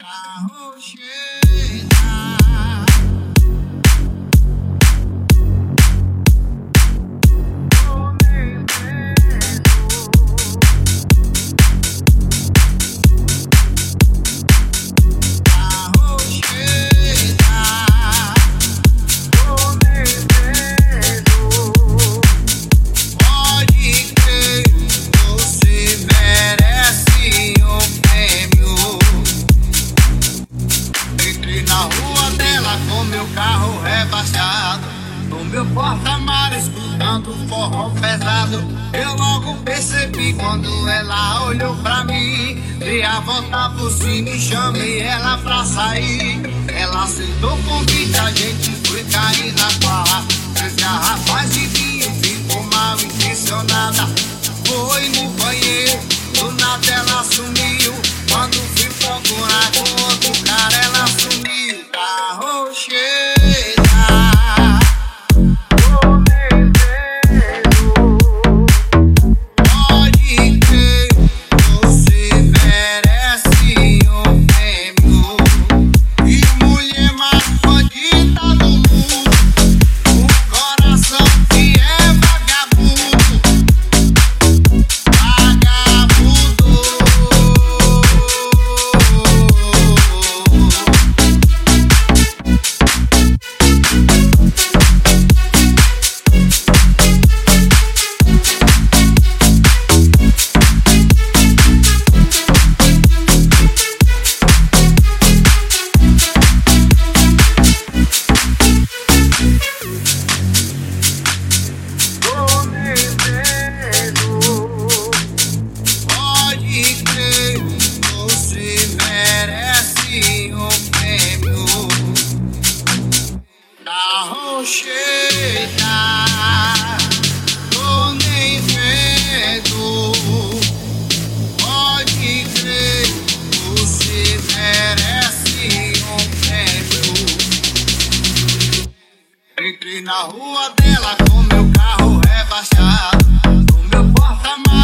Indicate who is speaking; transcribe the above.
Speaker 1: Carro chega. Carro porta-mar escutando forró pesado. Eu logo percebi quando ela olhou pra mim. Dei a volta por cima e chamei ela pra sair. Ela aceitou o convite, a gente foi cair na barra. cheira Tô nem vendo. Pode crer Você merece um prêmio. Entrei na rua dela Com meu carro rebaixado Com meu porta-malas